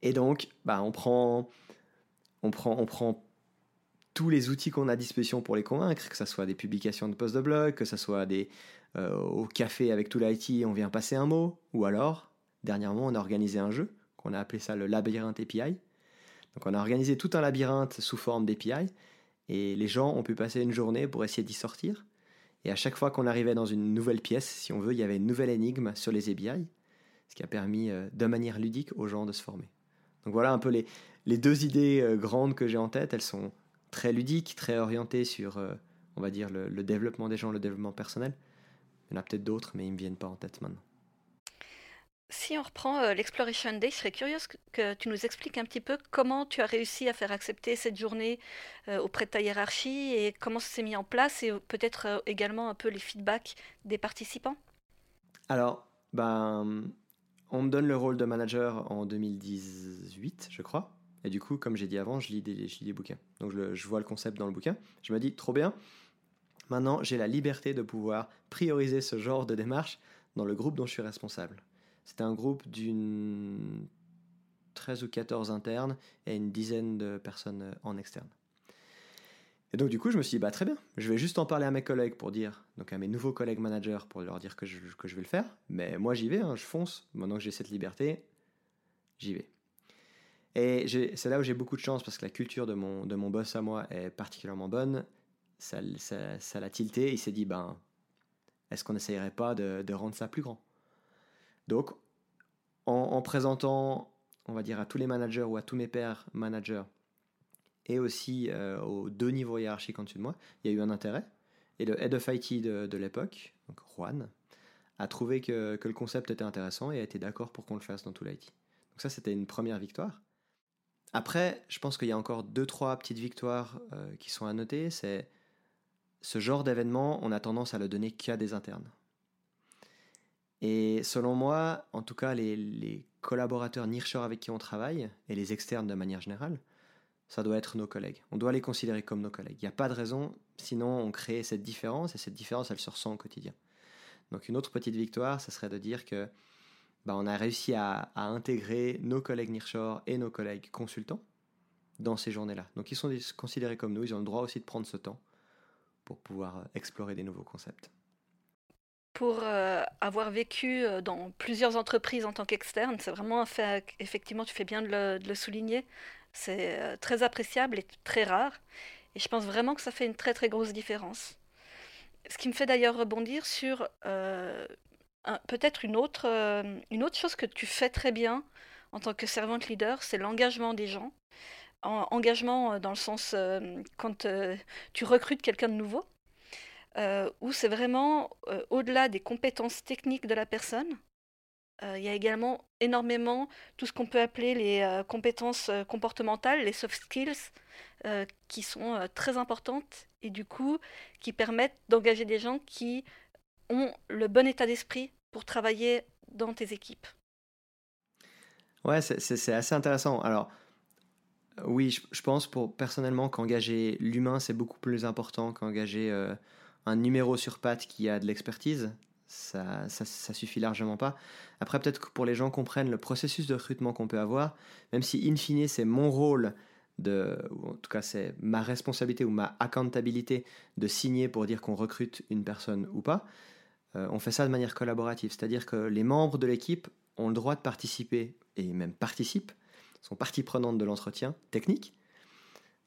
Et donc, bah, on, prend, on, prend, on prend tous les outils qu'on a à disposition pour les convaincre, que ce soit des publications de posts de blog, que ce soit des, euh, au café avec tout l'IT, on vient passer un mot, ou alors, dernièrement, on a organisé un jeu, qu'on a appelé ça le labyrinthe API. Donc on a organisé tout un labyrinthe sous forme d'API, et les gens ont pu passer une journée pour essayer d'y sortir. Et à chaque fois qu'on arrivait dans une nouvelle pièce, si on veut, il y avait une nouvelle énigme sur les API, ce qui a permis euh, de manière ludique aux gens de se former. Donc voilà un peu les, les deux idées euh, grandes que j'ai en tête. Elles sont très ludiques, très orientées sur, euh, on va dire, le, le développement des gens, le développement personnel. Il y en a peut-être d'autres, mais ils ne me viennent pas en tête maintenant. Si on reprend euh, l'Exploration Day, je serais curieuse que, tu nous expliques un petit peu comment tu as réussi à faire accepter cette journée euh, auprès de ta hiérarchie et comment ça s'est mis en place et peut-être euh, également un peu les feedbacks des participants? Alors, ben, on me donne le rôle de manager en 2018, je crois. Et du coup, comme j'ai dit avant, je lis des, bouquins. Donc je vois le concept dans le bouquin. Je me dis, trop bien. Maintenant, j'ai la liberté de pouvoir prioriser ce genre de démarche dans le groupe dont je suis responsable. C'était un groupe d'une 13 ou 14 internes et une dizaine de personnes en externe. Et donc du coup, je me suis dit, bah, très bien, je vais juste en parler à mes collègues pour dire, donc à mes nouveaux collègues managers pour leur dire que je, que je vais le faire. Mais moi, j'y vais, hein, je fonce. Maintenant que j'ai cette liberté, j'y vais. Et c'est là où j'ai beaucoup de chance parce que la culture de mon, de mon boss à moi est particulièrement bonne. Ça l'a ça, ça tilté. Il s'est dit, ben, est-ce qu'on n'essayerait pas de rendre ça plus grand? Donc, en, présentant, on va dire, à tous les managers ou à tous mes pairs managers, et aussi euh, aux deux niveaux hiérarchiques en dessus de moi, il y a eu un intérêt. Et le head of IT de, l'époque, Juan, a trouvé que, le concept était intéressant et a été d'accord pour qu'on le fasse dans tout l'IT. Donc ça, c'était une première victoire. Après, je pense qu'il y a encore deux, trois petites victoires euh, qui sont à noter. C'est ce genre d'événement, on a tendance à le donner qu'à des internes. Et selon moi, en tout cas, les, collaborateurs nearshore avec qui on travaille, et les externes de manière générale, ça doit être nos collègues. On doit les considérer comme nos collègues. Il n'y a pas de raison, sinon on crée cette différence, et cette différence, elle se ressent au quotidien. Donc une autre petite victoire, ce serait de dire que bah, on a réussi à, intégrer nos collègues nearshore et nos collègues consultants dans ces journées-là. Donc ils sont considérés comme nous, ils ont le droit aussi de prendre ce temps pour pouvoir explorer des nouveaux concepts pour euh, avoir vécu euh, dans plusieurs entreprises en tant qu'externe. C'est vraiment un fait, effectivement, tu fais bien de le, souligner. C'est euh, très appréciable et très rare. Et je pense vraiment que ça fait une très très grosse différence. Ce qui me fait d'ailleurs rebondir sur peut-être une autre, une autre chose que tu fais très bien en tant que servante leader, c'est l'engagement des gens. engagement dans le sens quand tu recrutes quelqu'un de nouveau, où c'est vraiment euh, au-delà des compétences techniques de la personne. Euh, il y a également énormément tout ce qu'on peut appeler les compétences comportementales, les soft skills, qui sont très importantes et du coup qui permettent d'engager des gens qui ont le bon état d'esprit pour travailler dans tes équipes. Ouais, c'est assez intéressant. Alors, oui, je, pense personnellement qu'engager l'humain, c'est beaucoup plus important qu'engager un numéro sur patte qui a de l'expertise, ça, ça, suffit largement pas. Après, peut-être que pour les gens comprennent le processus de recrutement qu'on peut avoir, même si in fine c'est mon rôle de, ou en tout cas c'est ma responsabilité ou ma accountabilité de signer pour dire qu'on recrute une personne ou pas, euh, on fait ça de manière collaborative. C'est-à-dire que les membres de l'équipe ont le droit de participer, et même participent, sont partie prenante de l'entretien technique,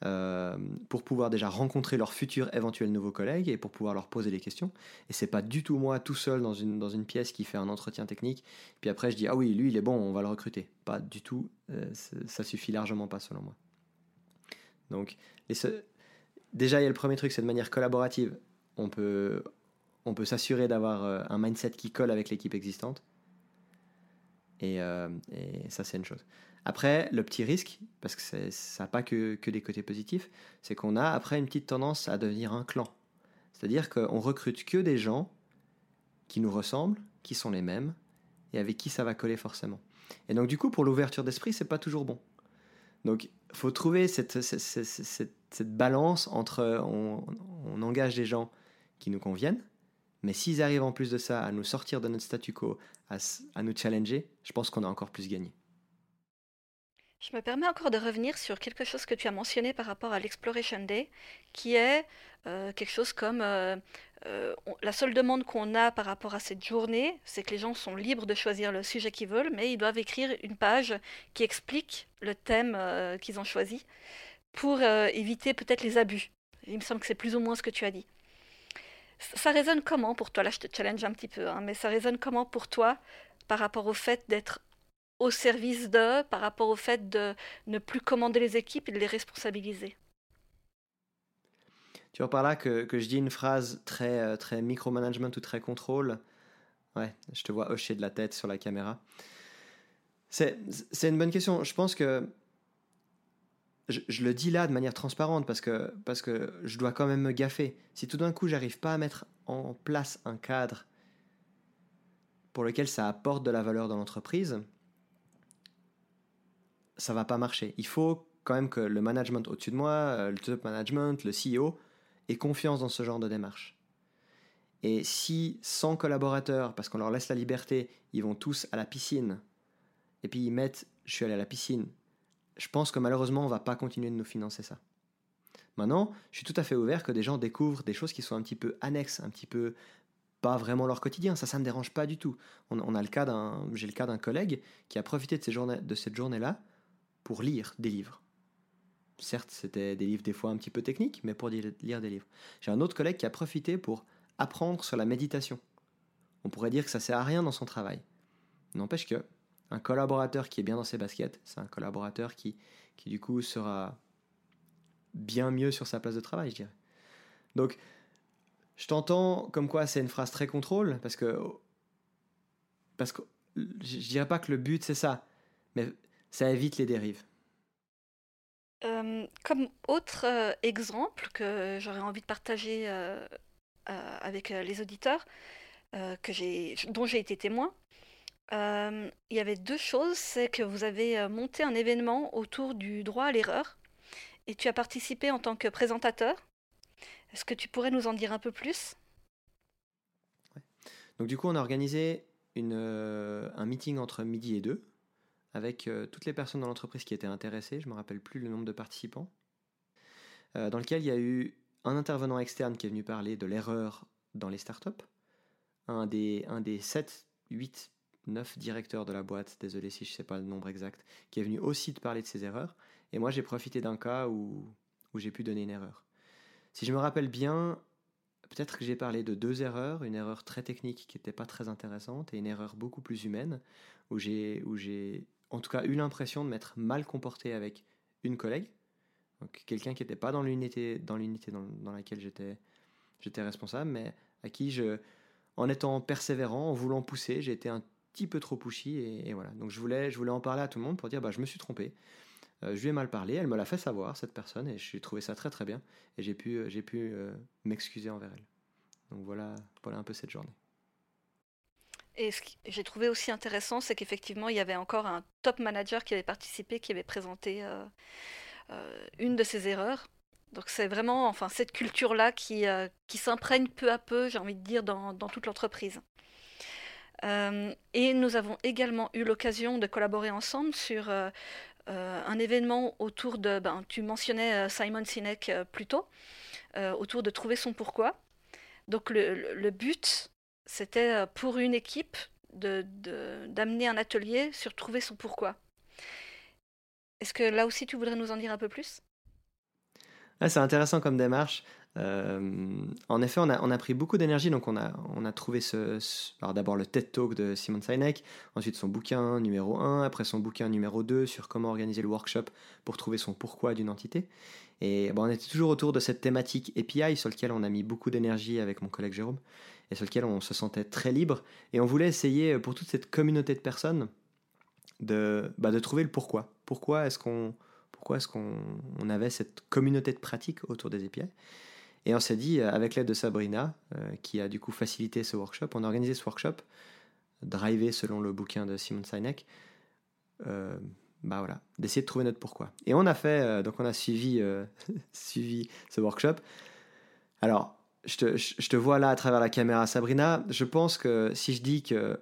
euh, pour pouvoir déjà rencontrer leurs futurs éventuels nouveaux collègues et pour pouvoir leur poser des questions. Et c'est pas du tout moi tout seul dans une, dans une pièce qui fait un entretien technique, puis après je dis ah oui, lui il est bon, on va le recruter. Pas du tout, euh, ça suffit largement pas selon moi. Donc, déjà il y a le premier truc, c'est de manière collaborative, on peut, on peut s'assurer d'avoir euh, un mindset qui colle avec l'équipe existante. Et, et ça c'est une chose. Après, le petit risque, parce que ça n'a pas que, des côtés positifs, c'est qu'on a après une petite tendance à devenir un clan. C'est-à-dire qu'on recrute que des gens qui nous ressemblent, qui sont les mêmes, et avec qui ça va coller forcément. Et donc du coup, pour l'ouverture d'esprit, c'est pas toujours bon. Donc, il faut trouver cette, balance entre on, engage des gens qui nous conviennent. Mais s'ils arrivent en plus de ça à nous sortir de notre statu quo, à nous challenger, je pense qu'on a encore plus gagné. Je me permets encore de revenir sur quelque chose que tu as mentionné par rapport à l'Exploration Day, qui est euh, quelque chose comme euh, euh, la seule demande qu'on a par rapport à cette journée, c'est que les gens sont libres de choisir le sujet qu'ils veulent, mais ils doivent écrire une page qui explique le thème qu'ils ont choisi pour éviter peut-être les abus. Il me semble que c'est plus ou moins ce que tu as dit. Ça résonne comment pour toi? Là, je te challenge un petit peu, hein, mais ça résonne comment pour toi par rapport au fait d'être au service d'eux par rapport au fait de ne plus commander les équipes et de les responsabiliser. Tu vois par là que, que je dis une phrase très, euh, très micromanagement ou très contrôle. Ouais, je te vois hocher de la tête sur la caméra. C'est une bonne question. Je pense que je, je, le dis là de manière transparente parce que, parce que je dois quand même me gaffer. Si tout d'un coup j'arrive pas à mettre en place un cadre pour lequel ça apporte de la valeur dans l'entreprise, ça va pas marcher. Il faut quand même que le management au-dessus de moi, euh, le top management, le CEO, ait confiance dans ce genre de démarche. Et si 100 collaborateurs, parce qu'on leur laisse la liberté, ils vont tous à la piscine, et puis ils mettent je suis allé à la piscine, je pense que malheureusement on va pas continuer de nous financer ça. Maintenant, je suis tout à fait ouvert que des gens découvrent des choses qui sont un petit peu annexes, un petit peu pas vraiment leur quotidien. Ça, ça me dérange pas du tout. On, a le cas d'un, j'ai le cas d'un collègue qui a profité de cette journée-là pour lire des livres. Certes, c'était des livres des fois un petit peu techniques, mais pour lire des livres. J'ai un autre collègue qui a profité pour apprendre sur la méditation. On pourrait dire que ça sert à rien dans son travail. N'empêche que un collaborateur qui est bien dans ses baskets, c'est un collaborateur qui, qui du coup sera bien mieux sur sa place de travail, je dirais. Donc, je t'entends comme quoi c'est une phrase très contrôle, parce que, parce que je dirais pas que le but c'est ça, mais ça évite les dérives. Euh, comme autre euh, exemple que j'aurais envie de partager euh, avec les auditeurs, que dont j'ai été témoin, il y avait deux choses. C'est que vous avez monté un événement autour du droit à l'erreur et tu as participé en tant que présentateur. Est-ce que tu pourrais nous en dire un peu plus? Donc du coup, on a organisé une, un meeting entre midi et deux avec euh, toutes les personnes dans l'entreprise qui étaient intéressées, je ne me rappelle plus le nombre de participants, euh, dans lequel il y a eu un intervenant externe qui est venu parler de l'erreur dans les startups, un des, un des 7, 8, 9 directeurs de la boîte, désolé si je ne sais pas le nombre exact, qui est venu aussi te parler de ces erreurs, et moi j'ai profité d'un cas où, où j'ai pu donner une erreur. Si je me rappelle bien, peut-être que j'ai parlé de deux erreurs, une erreur très technique qui n'était pas très intéressante et une erreur beaucoup plus humaine, où j'ai en tout cas eu l'impression de m'être mal comporté avec une collègue, donc quelqu'un qui n'était pas dans l'unité dans, dans, laquelle j'étais, j'étais responsable, mais à qui je, en étant persévérant, en voulant pousser, j'ai été un petit peu trop pushy et, voilà. Donc je voulais, je voulais en parler à tout le monde pour dire bah, je me suis trompé. Euh, je lui ai mal parlé, elle me l'a fait savoir, cette personne, et j'ai trouvé ça très très bien. Et j'ai pu, j'ai pu euh, m'excuser envers elle. Donc voilà, voilà un peu cette journée. Et ce que j'ai trouvé aussi intéressant, c'est qu'effectivement, il y avait encore un top manager qui avait participé, qui avait présenté euh, euh, une de ses erreurs. Donc c'est vraiment enfin, cette culture-là qui, euh, qui s'imprègne peu à peu, j'ai envie de dire, dans, dans toute l'entreprise. et nous avons également eu l'occasion de collaborer ensemble sur un événement autour de, ben, tu mensonnais Simon Sinek plus tôt, autour de trouver son pourquoi. Donc le, le but, c'était euh, pour une équipe d'amener un atelier sur trouver son pourquoi. Est-ce que là aussi tu voudrais nous en dire un peu plus? Ah, C'est intéressant comme démarche. Euh, en effet, on a, pris beaucoup d'énergie, donc on a, trouvé ce, d'abord le TED Talk de Simon Sinek, ensuite son bouquin numéro 1, après son bouquin numéro 2 sur comment organiser le workshop pour trouver son pourquoi d'une entité. Et bon, on était toujours autour de cette thématique API sur laquelle on a mis beaucoup d'énergie avec mon collègue Jérôme et sur lequel on se sentait très libre. Et on voulait essayer pour toute cette communauté de personnes de, bah, trouver le pourquoi. Pourquoi est-ce qu'on est-ce avait cette communauté de pratique autour des API Et on s'est dit, avec l'aide de Sabrina, euh, qui a du coup facilité ce workshop, on a organisé ce workshop, drivé selon le bouquin de Simon Sinek, euh, bah voilà, d'essayer de trouver notre pourquoi. Et on a fait, euh, donc on a suivi, suivi ce workshop. Alors, je te, vois là à travers la caméra, Sabrina. Je pense que si je dis que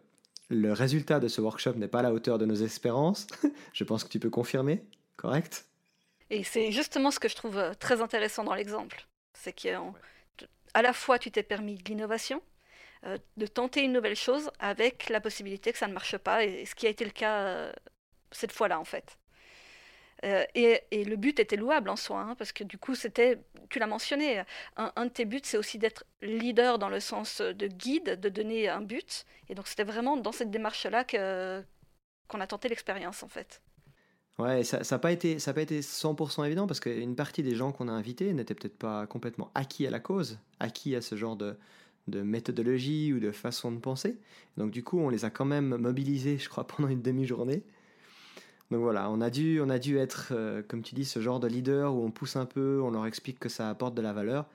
le résultat de ce workshop n'est pas à la hauteur de nos espérances, je pense que tu peux confirmer, correct? Et c'est justement ce que je trouve euh, très intéressant dans l'exemple. C'est qu'à la fois tu t'es permis de l'innovation, euh, de tenter une nouvelle chose avec la possibilité que ça ne marche pas, et ce qui a été le cas euh, cette fois-là en fait. Euh, et, le but était louable en soi, hein, parce que du coup, c'était, tu l'as mentionné, un, de tes buts, c'est aussi d'être leader dans le sens de guide, de donner un but. Et donc, c'était vraiment dans cette démarche-là que, qu'on a tenté l'expérience, en fait. Ouais, ça n'a pas, été, ça pas été 100% évident, parce qu'une partie des gens qu'on a invités n'étaient peut-être pas complètement acquis à la cause, acquis à ce genre de, de méthodologie ou de façon de penser. Donc, du coup, on les a quand même mobilisés, je crois, pendant une demi-journée. Donc voilà, on a dû, on a dû être, euh, comme tu dis, ce genre de leader où on pousse un peu, on leur explique que ça apporte de la valeur.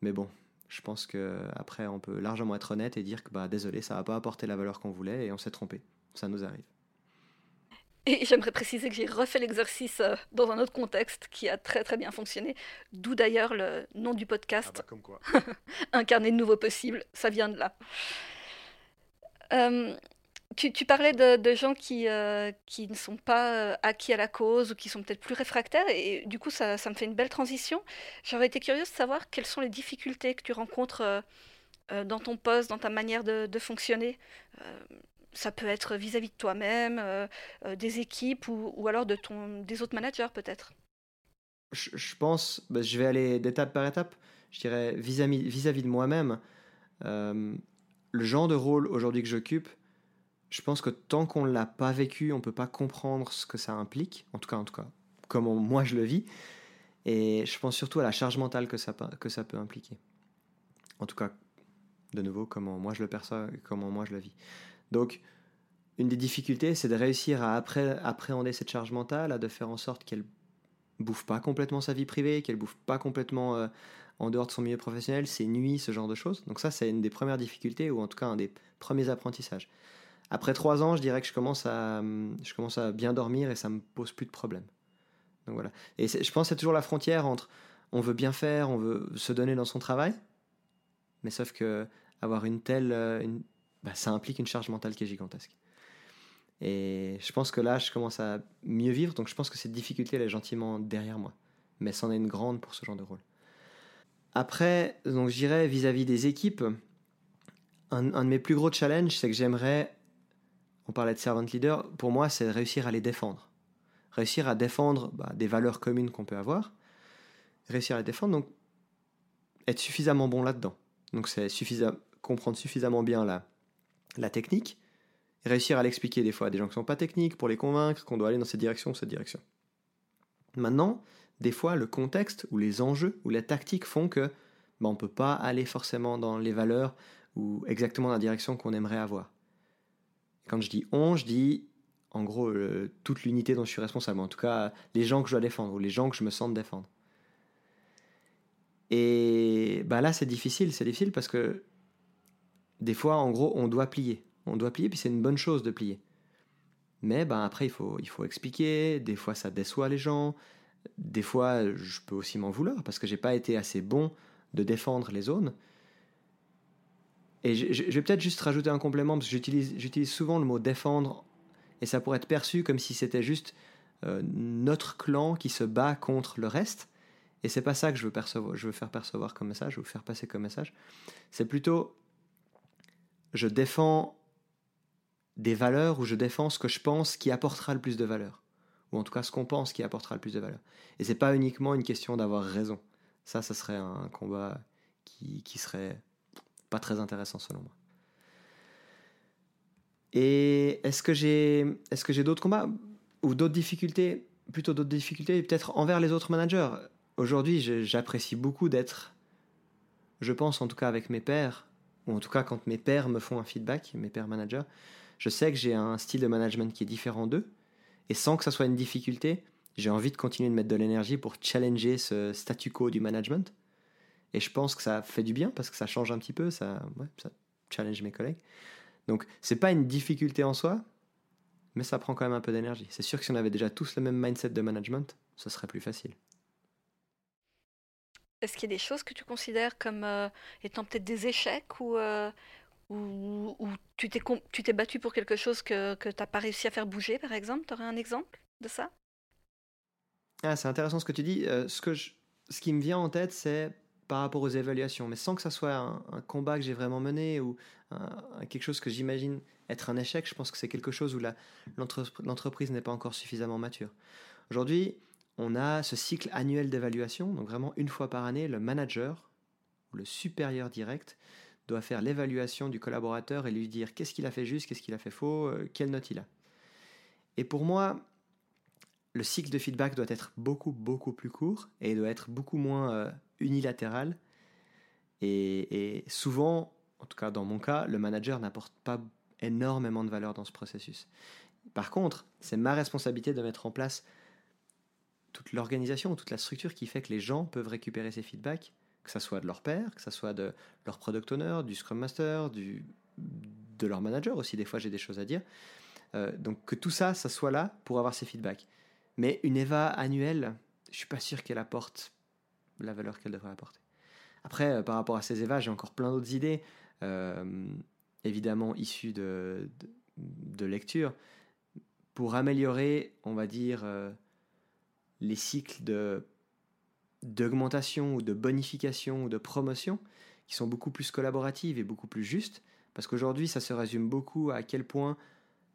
Mais bon, je pense que après on peut largement être honnête et dire que bah désolé, ça va pas apporter la valeur qu'on voulait et on s'est trompé. Ça nous arrive. Et j'aimerais préciser que j'ai refait l'exercice euh, dans un autre contexte qui a très très bien fonctionné, d'où d'ailleurs le nom du podcast. Ah bah comme quoi. Incarner de nouveaux possibles, ça vient de là. Euh, tu, parlais de, gens qui, euh, qui ne sont pas acquis à la cause ou qui sont peut-être plus réfractaires, et, du coup, ça, ça, me fait une belle transition. J'aurais été curieuse de savoir quelles sont les difficultés que tu rencontres euh, dans ton poste, dans ta manière de, fonctionner. Ça peut être vis-à-vis de toi-même, des équipes ou, ou, alors de ton, des autres managers, peut-être. Je, pense, bah, je vais aller d'étape par étape. Je dirais vis-à-vis vis -vis de moi-même. le genre de rôle aujourd'hui que j'occupe, je pense que tant qu'on ne l'a pas vécu, on ne peut pas comprendre ce que ça implique, en tout cas, en tout cas, comment moi je le vis. Et je pense surtout à la charge mentale que ça, que ça peut impliquer. En tout cas, de nouveau, comment moi je le perçois, comment moi je le vis. Donc, une des difficultés, c'est de réussir à appréhender cette charge mentale, à de faire en sorte qu'elle bouffe pas complètement sa vie privée, qu'elle bouffe pas complètement euh, en dehors de son milieu professionnel, ses nuits, ce genre de choses. Donc ça, c'est une des premières difficultés, ou en tout cas un des premiers apprentissages. Après trois ans, je dirais que je commence à, à bien dormir et ça me pose plus de problèmes. Donc voilà. Et je pense que c'est toujours la frontière entre on veut bien faire, on veut se donner dans son travail, mais sauf que avoir une telle, euh, bah, ça implique une charge mentale qui est gigantesque. Et je pense que là, je commence à mieux vivre, donc je pense que cette difficulté, elle est gentiment derrière moi. Mais c'en est une grande pour ce genre de rôle. Après, donc je dirais vis-à-vis des équipes, un, un de mes plus gros challenges, c'est que j'aimerais on parlait de servant leader, pour moi, c'est réussir à les défendre. Réussir à défendre bah, des valeurs communes qu'on peut avoir. Réussir à les défendre, donc être suffisamment bon là-dedans. Donc c'est comprendre suffisamment bien la, la technique, réussir à l'expliquer des fois à des gens qui ne sont pas techniques pour les convaincre qu'on doit aller dans cette direction ou cette direction. Maintenant, des fois, le contexte ou les enjeux ou les tactiques font que bah, on ne peut pas aller forcément dans les valeurs ou exactement dans la direction qu'on aimerait avoir. Quand je dis on, je dis en gros toute l'unité dont je suis responsable, en tout cas les gens que je dois défendre ou les gens que je me sens défendre. Et bah là c'est difficile, c'est difficile parce que des fois en gros on doit plier, on doit plier puis c'est une bonne chose de plier. Mais bah, après il faut, il faut expliquer, des fois ça déçoit les gens, des fois je peux aussi m'en vouloir parce que j'ai pas été assez bon de défendre les zones. Et je, vais peut-être juste rajouter un complément, parce que j'utilise souvent le mot défendre, et ça pourrait être perçu comme si c'était juste euh, notre clan qui se bat contre le reste. Et c'est pas ça que je veux, percevoir, je veux faire percevoir comme message, veux faire passer comme message. C'est plutôt, je défends des valeurs ou je défends ce que je pense qui apportera le plus de valeur. Ou en tout cas ce qu'on pense qui apportera le plus de valeur. Et c'est pas uniquement une question d'avoir raison. Ça, ça serait un combat qui, qui serait pas très intéressant selon moi. Et est-ce que j'ai est-ce que j'ai d'autres combats? Ou d'autres difficultés, plutôt d'autres difficultés peut-être envers les autres managers. Aujourd'hui, j'apprécie beaucoup d'être je pense en tout cas avec mes pairs ou en tout cas quand mes pairs me font un feedback, mes pairs managers, je sais que j'ai un style de management qui est différent d'eux et sans que ça soit une difficulté, j'ai envie de continuer de mettre de l'énergie pour challenger ce statu quo du management et je pense que ça fait du bien parce que ça change un petit peu, ça, challenge mes collègues. Donc, c'est pas une difficulté en soi, mais ça prend quand même un peu d'énergie. C'est sûr que si on avait déjà tous le même mindset de management, ce serait plus facile. Est-ce qu'il y a des choses que tu considères comme euh, étant peut-être des échecs ou, euh, tu t'es battu pour quelque chose que, que tu n'as pas réussi à faire bouger, par exemple? Tu aurais un exemple de ça? Ah, c'est intéressant ce que tu dis. Euh, ce, que je- ce qui me vient en tête, c'est par rapport aux évaluations, mais sans que ça soit un, combat que j'ai vraiment mené ou quelque chose que j'imagine être un échec, je pense que c'est quelque chose où l'entreprise n'est pas encore suffisamment mature. Aujourd'hui, on a ce cycle annuel d'évaluation, donc vraiment une fois par année, le manager, le supérieur direct, doit faire l'évaluation du collaborateur et lui dire qu'est-ce qu'il a fait juste, qu'est-ce qu'il a fait faux, euh, quelle note il a. Et pour moi, le cycle de feedback doit être beaucoup, beaucoup plus court et doit être beaucoup moins euh, unilatéral. Et souvent, en tout cas dans mon cas, le manager n'apporte pas énormément de valeur dans ce processus. Par contre, c'est ma responsabilité de mettre en place toute l'organisation, toute la structure qui fait que les gens peuvent récupérer ces feedbacks, que ce soit de leur père, que ce soit de leur product owner, du scrum master, du, de leur manager aussi, des fois j'ai des choses à dire. Euh, donc que tout ça, ça soit là pour avoir ces feedbacks. Mais une EVA annuelle, je suis pas sûr qu'elle apporte la valeur qu'elle devrait apporter. Après, euh, par rapport à ces EVA, j'ai encore plein d'autres idées, euh, évidemment issues de, de, de lecture, pour améliorer, on va dire, les cycles de d'augmentation ou de bonification ou de promotion qui sont beaucoup plus collaboratives et beaucoup plus justes parce qu'aujourd'hui ça se résume beaucoup à quel point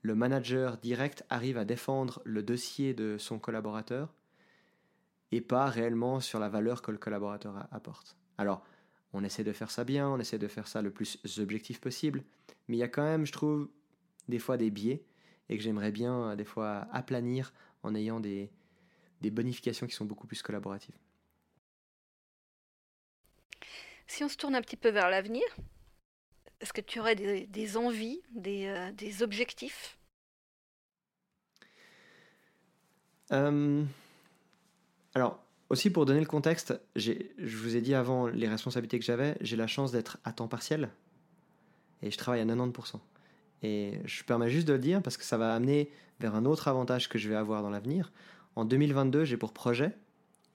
le manager direct arrive à défendre le dossier de son collaborateur et pas réellement sur la valeur que le collaborateur apporte. Alors, on essaie de faire ça bien, on essaie de faire ça le plus objectif possible, mais il y a quand même, je trouve, des fois des biais et que j'aimerais bien des fois aplanir en ayant des, des bonifications qui sont beaucoup plus collaboratives. Si on se tourne un petit peu vers l'avenir, est-ce que tu aurais des, des envies, des, euh, des objectifs? Euh, Alors, aussi pour donner le contexte, je vous ai dit avant les responsabilités que j'avais, j'ai la chance d'être à temps partiel et je travaille à 90%. Et je permets juste de le dire parce que ça va amener vers un autre avantage que je vais avoir dans l'avenir. En 2022, j'ai pour projet,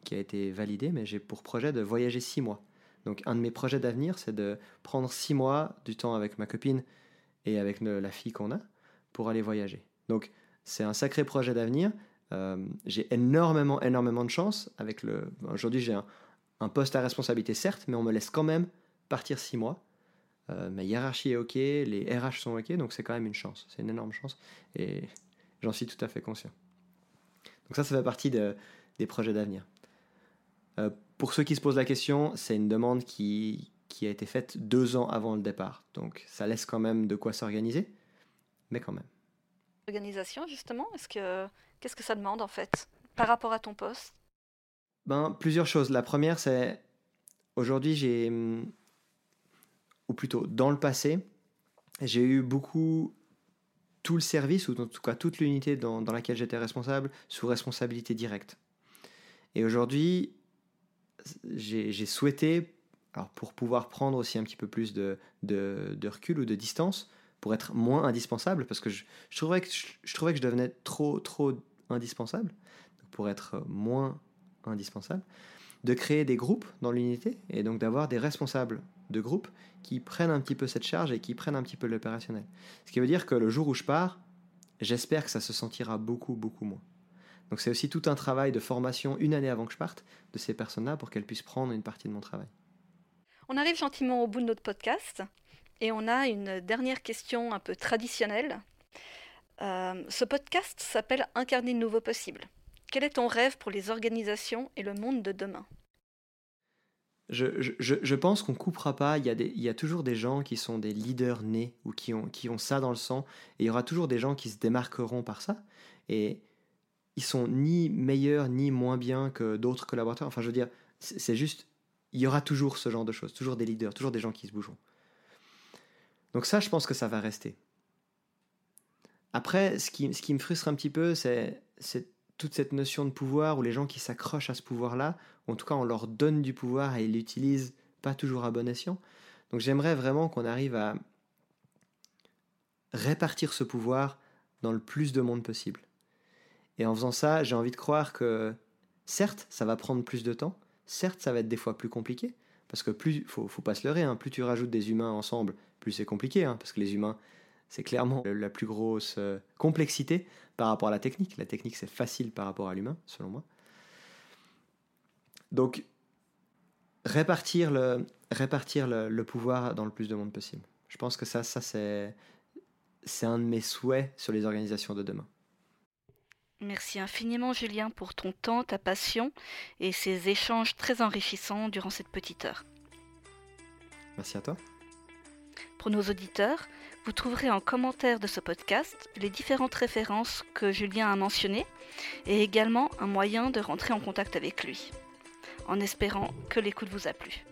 qui a été validé, mais j'ai pour projet de voyager six mois. Donc un de mes projets d'avenir, c'est de prendre six mois du temps avec ma copine et avec la fille qu'on a pour aller voyager. Donc c'est un sacré projet d'avenir. Euh, j'ai énormément, énormément de chance. Avec le... Aujourd'hui, j'ai un, un, poste à responsabilité, certes, mais on me laisse quand même partir six mois. Euh, ma hiérarchie est OK, les RH sont OK, donc c'est quand même une chance. C'est une énorme chance et j'en suis tout à fait conscient. Donc ça, ça fait partie de, des projets d'avenir. Euh, pour ceux qui se posent la question, c'est une demande qui, qui a été faite deux ans avant le départ. Donc ça laisse quand même de quoi s'organiser, mais quand même. Organisation, justement, est-ce que qu'est-ce que ça demande en fait par rapport à ton poste? Ben, Plusieurs choses. La première, c'est aujourd'hui, j'ai, ou plutôt dans le passé, j'ai eu beaucoup tout le service, ou en tout cas toute l'unité dans, laquelle j'étais responsable, sous responsabilité directe. Et aujourd'hui, j'ai souhaité, alors pour pouvoir prendre aussi un petit peu plus de, de, recul ou de distance, pour être moins indispensable, parce que je, trouvais, que je, je, trouvais que je devenais trop, trop indispensable, pour être moins indispensable, de créer des groupes dans l'unité, et donc d'avoir des responsables de groupe qui prennent un petit peu cette charge et qui prennent un petit peu l'opérationnel. Ce qui veut dire que le jour où je pars, j'espère que ça se sentira beaucoup, beaucoup moins. Donc c'est aussi tout un travail de formation une année avant que je parte de ces personnes-là pour qu'elles puissent prendre une partie de mon travail. On arrive gentiment au bout de notre podcast et on a une dernière question un peu traditionnelle. Euh, ce podcast s'appelle Incarner de nouveaux possibles. Quel est ton rêve pour les organisations et le monde de demain? Je, pense qu'on coupera pas. Il y, a toujours des gens qui sont des leaders nés ou qui ont, qui ont ça dans le sang. Et il y aura toujours des gens qui se démarqueront par ça. Et ils sont ni meilleurs ni moins bien que d'autres collaborateurs. Enfin, je veux dire, c'est juste, il y aura toujours ce genre de choses, toujours des leaders, toujours des gens qui se bougeront. Donc ça, je pense que ça va rester. Après, ce qui me frustre un petit peu, c'est toute cette notion de pouvoir où les gens qui s'accrochent à ce pouvoir-là, en tout cas, on leur donne du pouvoir et ils l'utilisent pas toujours à bon escient. Donc j'aimerais vraiment qu'on arrive à répartir ce pouvoir dans le plus de monde possible. Et en faisant ça, j'ai envie de croire que, certes, ça va prendre plus de temps, certes, ça va être des fois plus compliqué, parce que plus, faut, faut pas se leurrer, hein, plus tu rajoutes des humains ensemble, plus c'est compliqué, hein, parce que les humains, c'est clairement la plus grosse euh, complexité par rapport à la technique. La technique, c'est facile par rapport à l'humain, selon moi. Donc, répartir le, répartir le, pouvoir dans le plus de monde possible. Je pense que ça, ça c'est, c'est un de mes souhaits sur les organisations de demain. Merci infiniment Julien pour ton temps, ta passion et ces échanges très enrichissants durant cette petite heure. Merci à toi. Pour nos auditeurs, vous trouverez en commentaire de ce podcast les différentes références que Julien a mentionnées et également un moyen de rentrer en contact avec lui, en espérant que l'écoute vous a plu.